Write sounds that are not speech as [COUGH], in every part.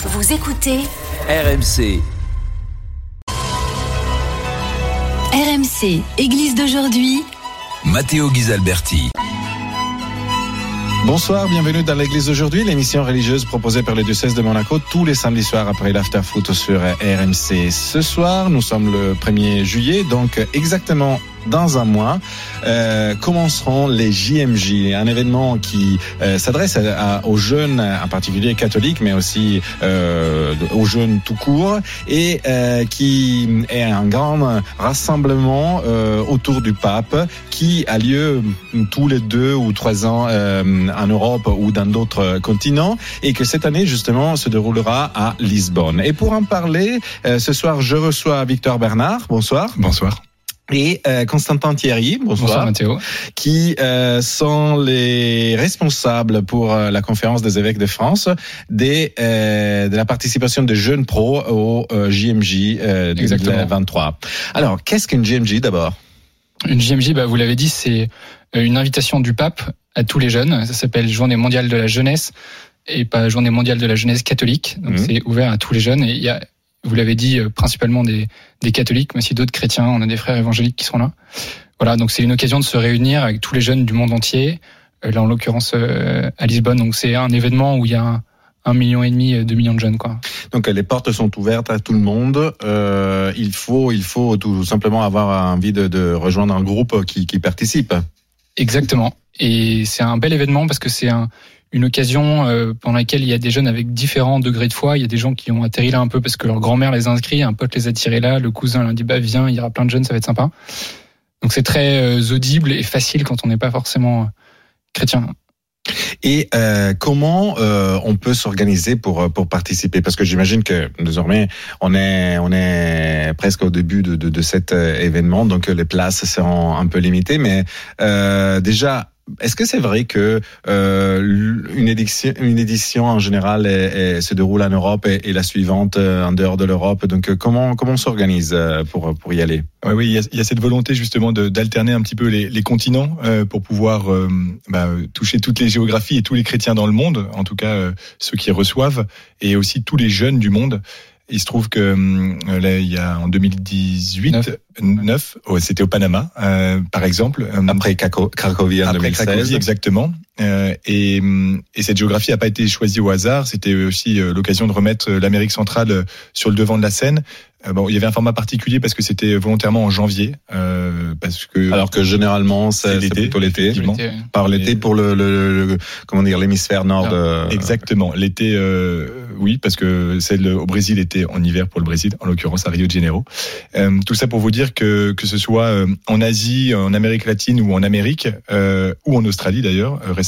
Vous écoutez RMC. RMC, Église d'aujourd'hui. Matteo Ghisalberti. Bonsoir, bienvenue dans l'église d'aujourd'hui, l'émission religieuse proposée par le diocèse de Monaco tous les samedis soirs après l'after foot sur RMC. Ce soir, nous sommes le 1er juillet, donc exactement dans un mois, euh, commenceront les JMJ, un événement qui euh, s'adresse aux jeunes, en particulier catholiques, mais aussi euh, aux jeunes tout court, et euh, qui est un grand rassemblement euh, autour du pape qui a lieu tous les deux ou trois ans euh, en Europe ou dans d'autres continents, et que cette année justement se déroulera à Lisbonne. Et pour en parler, ce soir, je reçois Victor Bernard. Bonsoir. Bonsoir et euh, Constantin Thierry, bonsoir, bonsoir Mathéo. qui euh, sont les responsables pour euh, la conférence des évêques de France des, euh, de la participation des jeunes pros au euh, JMJ 2023. Alors, qu'est-ce qu'une JMJ d'abord? Une JMJ, bah, vous l'avez dit, c'est une invitation du pape à tous les jeunes. Ça s'appelle Journée mondiale de la jeunesse et pas Journée mondiale de la jeunesse catholique. Donc mmh. c'est ouvert à tous les jeunes et il y a vous l'avez dit, principalement des, des catholiques, mais aussi d'autres chrétiens. On a des frères évangéliques qui sont là. Voilà, donc c'est une occasion de se réunir avec tous les jeunes du monde entier. Là, en l'occurrence, à Lisbonne. Donc c'est un événement où il y a un, million et demi, deux millions de jeunes, quoi. Donc les portes sont ouvertes à tout le monde. Euh, il faut, il faut tout simplement avoir envie de, de rejoindre un groupe qui, qui participe. Exactement. Et c'est un bel événement parce que c'est un, une occasion euh, pendant laquelle il y a des jeunes avec différents degrés de foi. Il y a des gens qui ont atterri là un peu parce que leur grand-mère les a inscrits, un pote les a tirés là, le cousin leur dit bah viens, il y aura plein de jeunes, ça va être sympa. Donc c'est très euh, audible et facile quand on n'est pas forcément euh, chrétien. Et comment on peut s'organiser pour pour participer? Parce que j'imagine que désormais on est on est presque au début de de, cet événement, donc les places seront un peu limitées. Mais déjà, est-ce que c'est vrai que euh, une édition, une édition en général se déroule en Europe et, la suivante euh, en dehors de l'Europe? Donc euh, comment comment on s'organise euh, pour pour y aller? Oui, oui, il y, a, y a cette volonté justement d'alterner un petit peu les, les continents euh, pour pouvoir bah, toucher toutes les géographies et tous les chrétiens dans le monde, en tout cas ceux qui reçoivent, et aussi tous les jeunes du monde. Il se trouve que euh, là, il y a en 2018, 9, oh, c'était au Panama, euh, par exemple. Après Cracovie en Après 2016. Cracovie, exactement. Euh, et, et, cette géographie n'a pas été choisie au hasard. C'était aussi euh, l'occasion de remettre l'Amérique centrale sur le devant de la scène. Euh, bon, il y avait un format particulier parce que c'était volontairement en janvier, euh, parce que alors que généralement c'est plutôt l'été, par l'été pour le, le, le, comment dire l'hémisphère nord. De... Exactement, l'été, euh, oui, parce que celle au Brésil était en hiver pour le Brésil, en l'occurrence à Rio de Janeiro. Euh, tout ça pour vous dire que que ce soit euh, en Asie, en Amérique latine ou en Amérique euh, ou en Australie d'ailleurs récemment,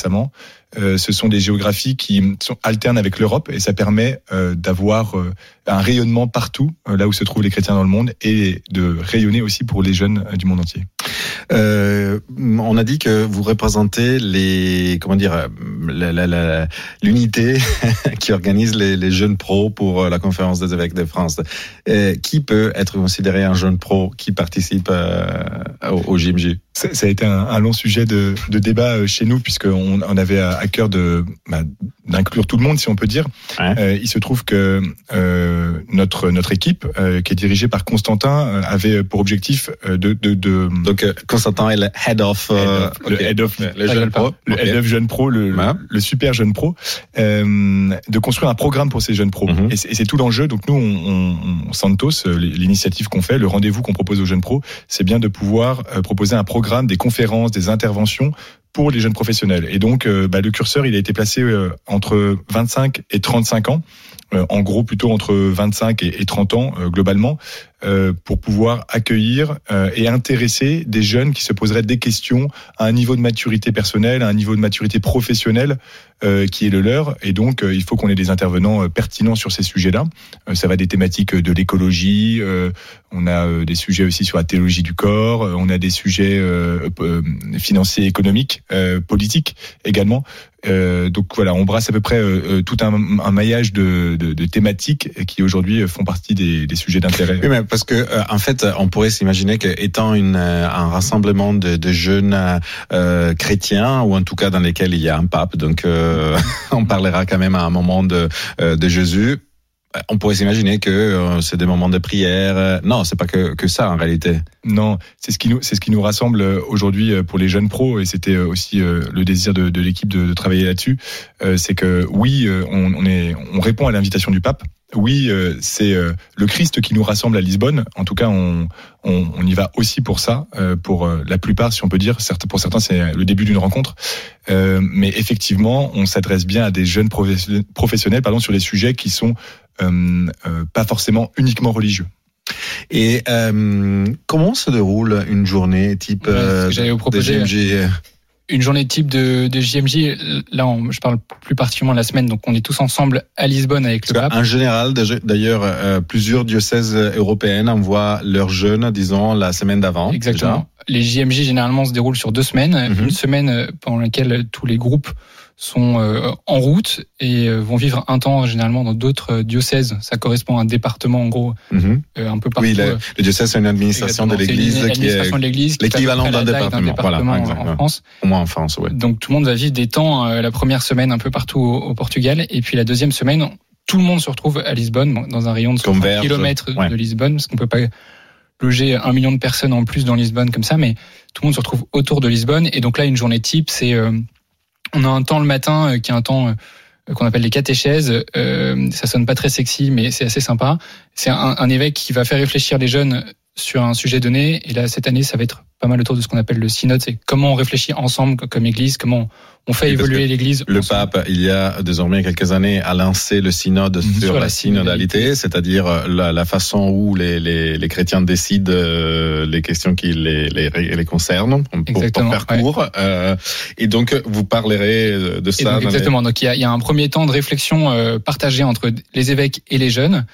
euh, ce sont des géographies qui sont alternes avec l'Europe et ça permet euh, d'avoir euh, un rayonnement partout là où se trouvent les chrétiens dans le monde et de rayonner aussi pour les jeunes du monde entier. On a dit que vous représentez les comment dire l'unité [LAUGHS] qui organise les, jeunes pros pour la conférence des évêques de France. qui peut être considéré un jeune pro qui participe au, au JMJ ça, a été un, long sujet de, de, débat chez nous puisqu'on on avait à cœur de bah, d'inclure tout le monde, si on peut dire. Ouais. Euh, il se trouve que euh, notre notre équipe, euh, qui est dirigée par Constantin, euh, avait pour objectif euh, de, de, de donc Constantin est le head of, head of okay. le head of le jeune pro, le okay. head of jeune pro, le, ouais. le super jeune pro, de construire un programme pour ces jeunes pros. Mm -hmm. Et c'est tout l'enjeu. Donc nous, on, on Santos, l'initiative qu'on fait, le rendez-vous qu'on propose aux jeunes pros, c'est bien de pouvoir proposer un programme, des conférences, des interventions pour les jeunes professionnels. Et donc, euh, bah, le curseur, il a été placé euh, entre 25 et 35 ans, en gros plutôt entre 25 et, et 30 ans globalement, pour pouvoir accueillir et intéresser des jeunes qui se poseraient des questions à un niveau de maturité personnelle, à un niveau de maturité professionnelle qui est le leur. Et donc, il faut qu'on ait des intervenants pertinents sur ces sujets-là. ça va des thématiques de l'écologie, on a des sujets aussi sur la théologie du corps, on a des sujets financiers, économiques, politiques également. Euh, donc voilà, on brasse à peu près euh, tout un, un maillage de, de, de, thématiques qui aujourd'hui font partie des, des sujets d'intérêt. Oui, mais parce que euh, en fait, on pourrait s'imaginer qu'étant une un rassemblement de, de jeunes euh, chrétiens ou en tout cas dans lesquels il y a un pape, donc [LAUGHS] on parlera quand même à un moment de, de Jésus on pourrait s'imaginer que euh, c'est des moments de prière. Non, c'est pas que, que ça en réalité. Non, c'est ce qui nous c'est ce qui nous rassemble aujourd'hui pour les jeunes pros et c'était aussi le désir de, de l'équipe de, de, travailler là-dessus. C'est que oui, on, on, est on répond à l'invitation du pape oui, euh, c'est euh, le Christ qui nous rassemble à Lisbonne. En tout cas, on, on, y va aussi pour ça. Euh, pour la plupart, si on peut dire, pour certains, c'est le début d'une rencontre. mais effectivement, on s'adresse bien à des jeunes professionnels, pardon, sur des sujets qui sont pas forcément uniquement religieux. Et comment se déroule une journée type ouais, vous proposer, une journée type de, de JMJ, là, je parle plus particulièrement de la semaine, donc on est tous ensemble à Lisbonne avec le pape. En général, d'ailleurs, euh, plusieurs diocèses européennes envoient leurs jeunes, disons, la semaine d'avant. Exactement. Les JMJ généralement se déroulent sur deux semaines, mhm. une semaine euh, pendant laquelle tous les groupes sont euh, en route et euh, vont vivre un temps généralement dans d'autres euh, diocèses. Ça correspond à un département en gros mhm. un peu partout. Oui, le, diocèse c'est une administration de l'Église qui est l'équivalent d'un département, voilà, en France. Au moins en France, ouais. Donc tout le monde va vivre des temps la première semaine un peu partout au, Portugal et puis la deuxième semaine tout le monde se retrouve à Lisbonne dans un rayon de 60 km de Lisbonne parce qu'on peut pas loger un million de personnes en plus dans Lisbonne comme ça, mais tout le monde se retrouve autour de Lisbonne et donc là une journée type c'est on a un temps le matin euh, qui est un temps euh, qu'on appelle les catéchèses. Euh, ça sonne pas très sexy, mais c'est assez sympa. C'est un, évêque qui va faire réfléchir les jeunes sur un sujet donné. Et là, cette année, ça va être pas mal autour de ce qu'on appelle le synode. C'est comment on réfléchit ensemble comme Église, comment on fait évoluer l'Église. Le pape, il y a désormais quelques années, a lancé le synode mhm. sur, la, synodalité, c'est-à-dire euh, la, la, façon où les, les, les, chrétiens décident euh, les questions qui les, les, concernent, pour, pour faire court. Euh, et donc, vous parlerez de ça. exactement. Donc, il y, a, il y, a, un premier temps de réflexion euh, partagé entre les évêques et les jeunes,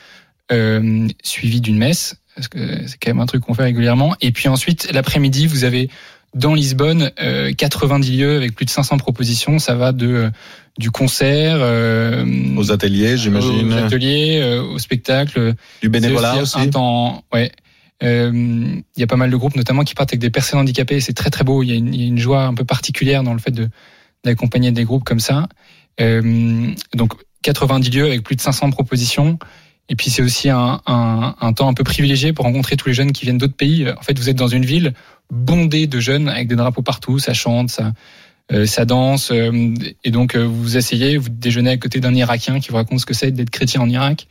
suivi d'une messe parce que c'est quand même un truc qu'on fait régulièrement. Et puis ensuite, l'après-midi, vous avez dans Lisbonne euh, 90 lieux avec plus de 500 propositions. Ça va de euh, du concert euh, aux ateliers, j'imagine, aux ateliers, euh, au spectacle, du bénévolat aussi. Un temps, ouais. Il y a pas mal de groupes, notamment qui partent avec des personnes handicapées. C'est très très beau. Il y, a une, y, a une joie un peu particulière dans le fait de d'accompagner des groupes comme ça. donc 90 lieux avec plus de 500 propositions. Et puis c'est aussi un, un, un, temps un peu privilégié pour rencontrer tous les jeunes qui viennent d'autres pays. En fait, vous êtes dans une ville bondée de jeunes avec des drapeaux partout, ça chante, ça, euh, ça danse. Euh, et donc euh, vous vous asseyez, vous déjeunez à côté d'un Irakien qui vous raconte ce que c'est d'être chrétien en Irak.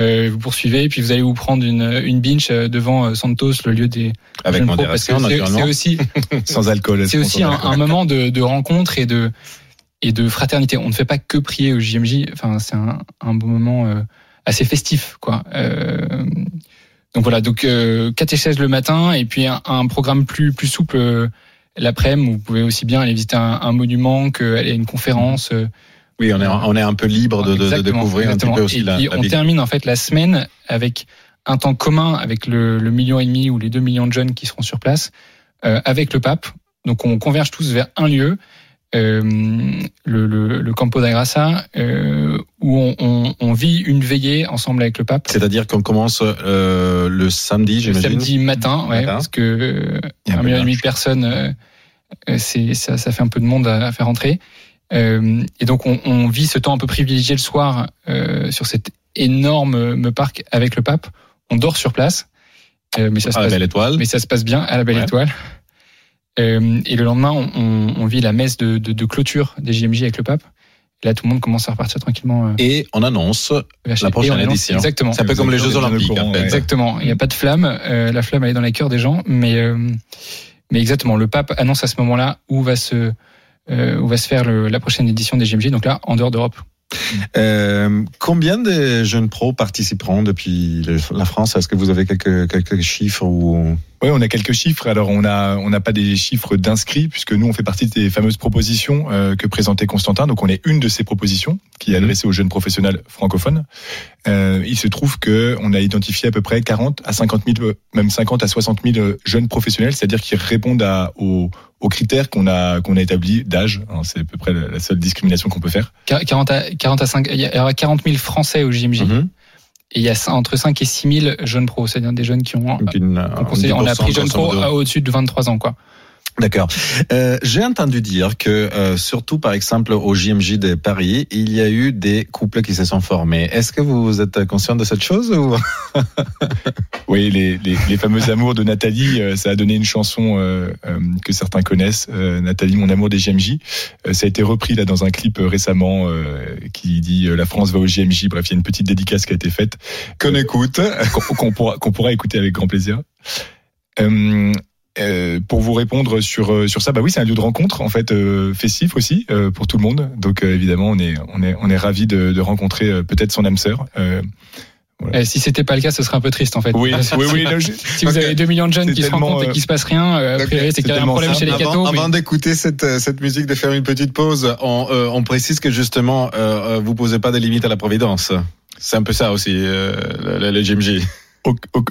Euh, vous poursuivez, et puis vous allez vous prendre une, une binge devant Santos, le lieu des avec modération, C'est aussi [LAUGHS] sans alcool. C'est aussi un, un, moment de, de rencontre et de et de fraternité. On ne fait pas que prier au JMJ. Enfin, c'est un, un bon moment assez festif, quoi. Euh, donc voilà, donc euh, catéchèse le matin et puis un, programme plus plus souple euh, l'après-midi. Vous pouvez aussi bien aller visiter un, monument qu'aller à une conférence. Euh. oui, on est on est un peu libre de, de, découvrir un petit peu aussi et la, puis on termine en fait la semaine avec un temps commun avec le, le, million et demi ou les deux millions de jeunes qui seront sur place, avec le pape. Donc on converge tous vers un lieu euh, le, le, le, Campo da Graça, euh, où on, on, on, vit une veillée ensemble avec le pape. C'est-à-dire qu'on commence euh, le samedi, j'imagine. Le samedi matin, ouais, parce que euh, un million et demi de personnes, euh, c'est ça, ça, fait un peu de monde à, faire entrer. Euh, et donc on, on, vit ce temps un peu privilégié le soir sur cet énorme parc avec le pape. On dort sur place. mais ça se à passe, la belle étoile. Mais ça se passe bien à la belle étoile. Euh, et le lendemain, on, on vit la messe de, de, de, clôture des JMJ avec le pape. Là, tout le monde commence à repartir tranquillement. Euh, et on annonce la prochaine édition. Exactement. C'est un peu comme les Jeux Olympiques. Exactement. Il n'y a pas de flamme. Euh, la flamme, elle est dans les cœurs des gens. Mais, mais exactement, le pape annonce à ce moment-là où va se, où va se faire le, la prochaine édition des JMJ. Donc là, en dehors d'Europe. Euh, combien de jeunes pros participeront depuis la France? Est-ce que vous avez quelques, quelques chiffres ou oui, on a quelques chiffres. Alors, on a on n'a pas des chiffres d'inscrits puisque nous on fait partie des fameuses propositions euh, que présentait Constantin. Donc, on est une de ces propositions qui est mhm. adressée aux jeunes professionnels francophones. Euh, il se trouve que on a identifié à peu près 40 à 50 000, même 50 à 60 000 jeunes professionnels, c'est-à-dire qui répondent à, aux, aux critères qu'on a qu'on a établis d'âge. Hein, c'est à peu près la seule discrimination qu'on peut faire. 40 à 40 à 5, il y aura 40 000 Français au JMJ. Et il y a entre 5 et 6 000 jeunes pros, c'est-à-dire des jeunes qui ont. Une, on, on a pris jeunes pros à au-dessus de 23 ans, quoi. D'accord. Euh, J'ai entendu dire que, euh, surtout par exemple au JMJ de Paris, il y a eu des couples qui se sont formés. Est-ce que vous êtes conscient de cette chose ou [LAUGHS] Oui, les, les, les, fameux amours de Nathalie, euh, ça a donné une chanson euh, euh, que certains connaissent, Nathalie, mon amour des JMJ. ça a été repris là dans un clip récemment qui dit La France va au JMJ. Bref, il y a une petite dédicace qui a été faite. Qu'on écoute. Qu'on pourra, qu'on pourra écouter avec grand plaisir. Euh, euh, pour vous répondre sur euh, sur ça, bah oui, c'est un lieu de rencontre en fait euh, festif aussi euh, pour tout le monde. Donc évidemment, on est on est on est ravi de, de rencontrer peut-être son âme sœur. Voilà. si c'était pas le cas, ce serait un peu triste en fait. Oui, [LAUGHS] oui, oui. si vous avez 2 millions de jeunes qui se rencontrent et qui se passe rien, a priori c'est qu'il y a un problème chez les cathos. Avant, avant d'écouter cette cette musique, de faire une petite pause, on, on précise que justement, vous posez pas de limites à la providence. C'est un peu ça aussi, le, le GMJ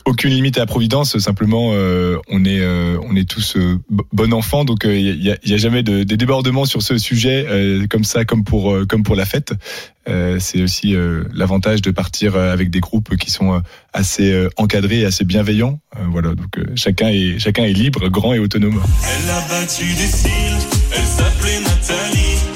aucune limite à la providence. Simplement, euh, on est euh, on est tous euh, bon enfant, donc il y a, y, a, jamais de, des débordements sur ce sujet comme ça, comme pour comme pour la fête. c'est aussi l'avantage de partir avec des groupes qui sont assez encadrés, assez bienveillants. voilà, donc chacun est chacun est libre, grand et autonome. Elle a battu des cils, elle s'appelait Nathalie,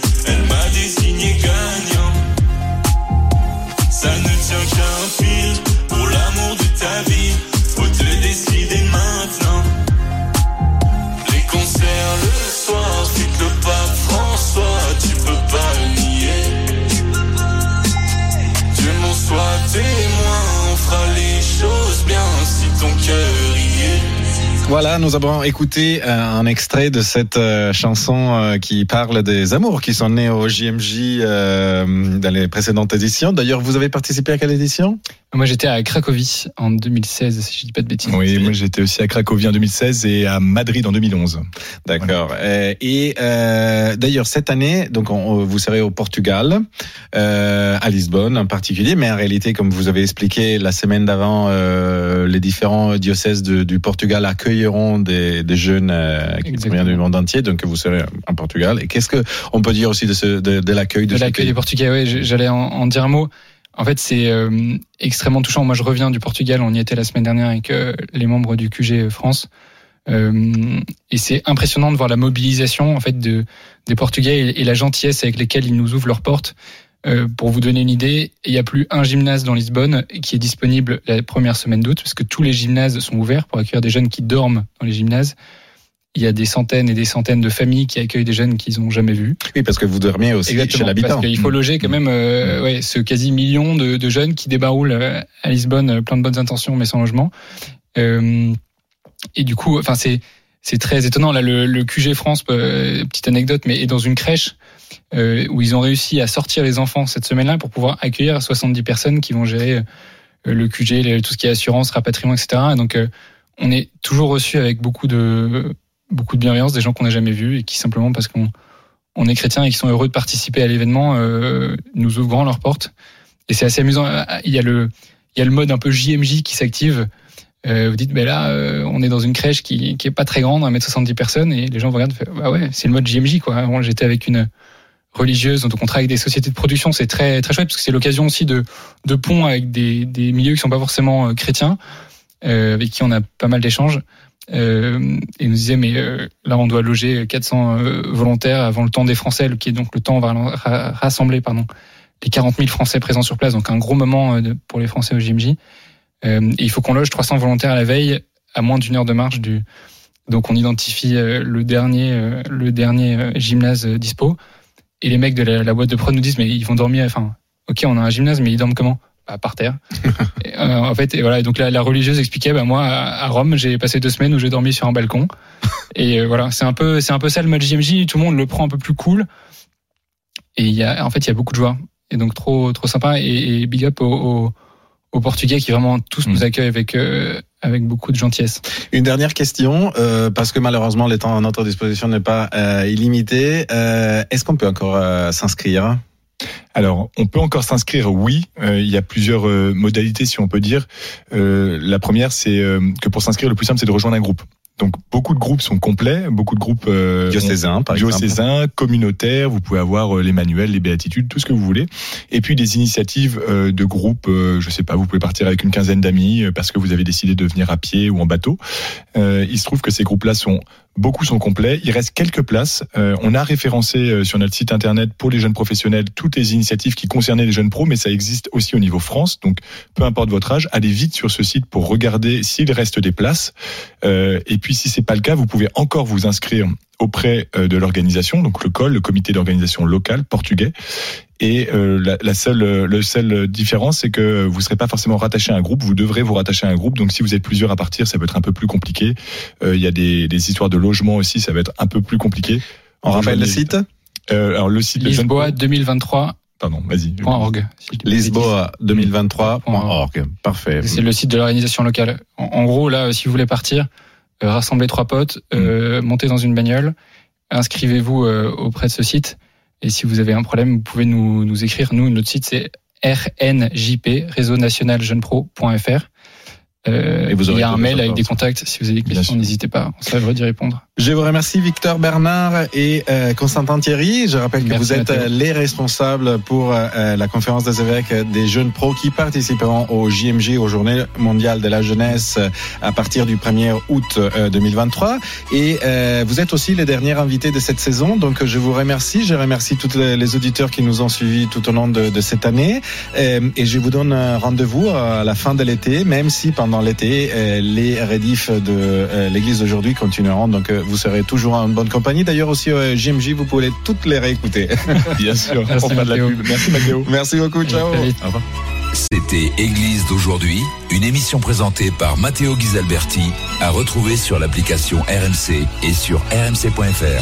Voilà, nous avons écouté euh, un extrait de cette euh, chanson euh, qui parle des amours qui sont nés au JMJ dans les précédentes éditions. D'ailleurs, vous avez participé à quelle édition? Moi, j'étais à Cracovie en 2016, si je dis pas de bêtises. Oui, moi j'étais aussi à Cracovie en 2016 et à Madrid en 2011. D'accord. Voilà. Et euh, d'ailleurs, cette année, donc on, vous serez au Portugal, euh, à Lisbonne en particulier, mais en réalité, comme vous avez expliqué la semaine d'avant, euh, les différents diocèses de, du Portugal accueillent des, des jeunes euh, qui viennent du monde entier, donc vous serez en Portugal. Et qu'est-ce que on peut dire aussi de, ce, de, de l'accueil de, de l'accueil des Portugais Oui, j'allais en, en, dire un mot. En fait, c'est euh, extrêmement touchant. Moi, je reviens du Portugal. On y était la semaine dernière avec euh, les membres du QG France. Et c'est impressionnant de voir la mobilisation en fait de, des Portugais et, et la gentillesse avec lesquelles ils nous ouvrent leurs portes. Euh, pour vous donner une idée, il n'y a plus un gymnase dans Lisbonne qui est disponible la première semaine d'août, parce que tous les gymnases sont ouverts pour accueillir des jeunes qui dorment dans les gymnases. Il y a des centaines et des centaines de familles qui accueillent des jeunes qu'ils n'ont jamais vus. Oui, parce que vous dormiez aussi Exactement, chez l'habitant. Parce qu'il faut loger quand même euh, Mmh. ouais, ce quasi million de, de jeunes qui débaroulent euh, à Lisbonne, euh, plein de bonnes intentions mais sans logement. Euh, et du coup, enfin c'est c'est très étonnant. Là, le, le QG France, euh, petite anecdote, mais est dans une crèche euh, où ils ont réussi à sortir les enfants cette semaine-là pour pouvoir accueillir 70 personnes qui vont gérer euh, le QG, les- tout ce qui est assurance, rapatriement, etc. Et donc, euh, on est toujours reçu avec beaucoup de beaucoup de bienveillance, des gens qu'on n'a jamais vus et qui simplement parce qu'on on est chrétien et qui sont heureux de participer à l'événement, euh, nous ouvrent grand leurs portes. Et c'est assez amusant. Il y a le il y a le mode un peu JMJ qui s'active. Euh, vous dites, ben là, euh, on est dans une crèche qui, qui est pas très grande, 1m70 personnes, et les gens vous regardent, bah ouais, c'est le mode JMJ, quoi. Avant, j'étais avec une religieuse, donc on travaille avec des sociétés de production, c'est très, très chouette, parce que c'est l'occasion aussi de, de pont avec des, des milieux qui sont pas forcément euh, chrétiens, euh, avec qui on a pas mal d'échanges. Euh, et nous disait mais euh, là on doit loger 400 euh, volontaires avant le temps des Français, qui est donc le temps on va ra- rassembler pardon les 40 000 Français présents sur place, donc un gros moment euh, pour les Français au JMJ. Euh, et il faut qu'on loge 300 volontaires à la veille, à moins d'une heure de marche du. Donc on identifie euh, le dernier, euh, le dernier euh, gymnase dispo. Et les mecs de la, la boîte de prod nous disent mais ils vont dormir. Enfin, ok, on a un gymnase, mais ils dorment comment? Bah, Par terre. [LAUGHS] Et, euh, en fait, et voilà. Et donc la, la religieuse expliquait, bah moi à à Rome, j'ai passé deux semaines où j'ai dormi sur un balcon. [LAUGHS] Et euh, voilà, c'est un peu, c'est un peu ça le mode JMJ. Tout le monde le prend un peu plus cool. Et il y a, en fait, il y a beaucoup de joie. Et donc trop, trop sympa. Et, et big up aux, aux, aux Portugais qui vraiment tous Mm. nous accueillent avec, euh, avec beaucoup de gentillesse. Une dernière question, euh, parce que malheureusement le temps à notre disposition n'est pas euh, illimité. Euh, Est-ce qu'on peut encore euh, s'inscrire? Alors, on peut encore s'inscrire, oui. Euh, il y a plusieurs euh, modalités, si on peut dire. Euh, la première, c'est euh, que pour s'inscrire, le plus simple, c'est de rejoindre un groupe. Donc beaucoup de groupes sont complets, beaucoup de groupes euh, diocésains, par diocésains, communautaires. Vous pouvez avoir euh, les manuels, les béatitudes, tout ce que vous voulez. Et puis des initiatives euh, de groupes. Je sais pas, vous pouvez partir avec une quinzaine d'amis parce que vous avez décidé de venir à pied ou en bateau. il se trouve que ces groupes-là sont Beaucoup sont complets. Il reste quelques places. Euh, on a référencé euh, sur notre site internet pour les jeunes professionnels toutes les initiatives qui concernaient les jeunes pros, mais ça existe aussi au niveau France. Donc, peu importe votre âge, allez vite sur ce site pour regarder s'il reste des places. Euh, et puis, si c'est pas le cas, vous pouvez encore vous inscrire auprès de l'organisation, donc le COL, le comité d'organisation local portugais. Et euh, la, seule, le seule différence, c'est que vous ne serez pas forcément rattaché à un groupe. Vous devrez vous rattacher à un groupe. Donc, si vous êtes plusieurs à partir, ça peut être un peu plus compliqué. Euh, il y a des, des, histoires de logement aussi, ça va être un peu plus compliqué. On rappelle le site euh, Alors, le site Lisboa 2023. Pardon, vas-y. .org. Lisboa 2023.org. Parfait. C'est le site de l'organisation locale. En, gros, là, si vous voulez partir, euh, rassemblez trois potes, euh, mm. montez dans une bagnole, inscrivez-vous auprès de ce site. Et si vous avez un problème, vous pouvez nous, nous écrire. Nous, notre site, c'est rnjp, réseau national. Euh, et vous il y a un mail avec des contacts. Si vous avez des questions, n'hésitez pas. On sera d'y répondre. Je vous remercie Victor Bernard et euh, Constantin Thierry. Je rappelle que vous êtes euh, les responsables pour euh, la conférence des évêques des jeunes pros qui participeront au JMG, aux Journées mondiales de la jeunesse, à partir du 1er août 2023. Et vous êtes aussi les derniers invités de cette saison. Donc je vous remercie. Je remercie tous les auditeurs qui nous ont suivis tout au long de, de cette année. Et je vous donne rendez-vous à la fin de l'été, même si pendant l'été, les rédifs de l'Église d'aujourd'hui continueront. Donc vous serez toujours en bonne compagnie. D'ailleurs aussi au JMJ, vous pouvez toutes les réécouter. [LAUGHS] Bien sûr, Merci, on de la pub. Merci Mathéo. Merci beaucoup, ciao. Au revoir. C'était Église d'aujourd'hui, une émission présentée par Matteo Ghisalberti, à retrouver sur l'application RMC et sur rmc.fr.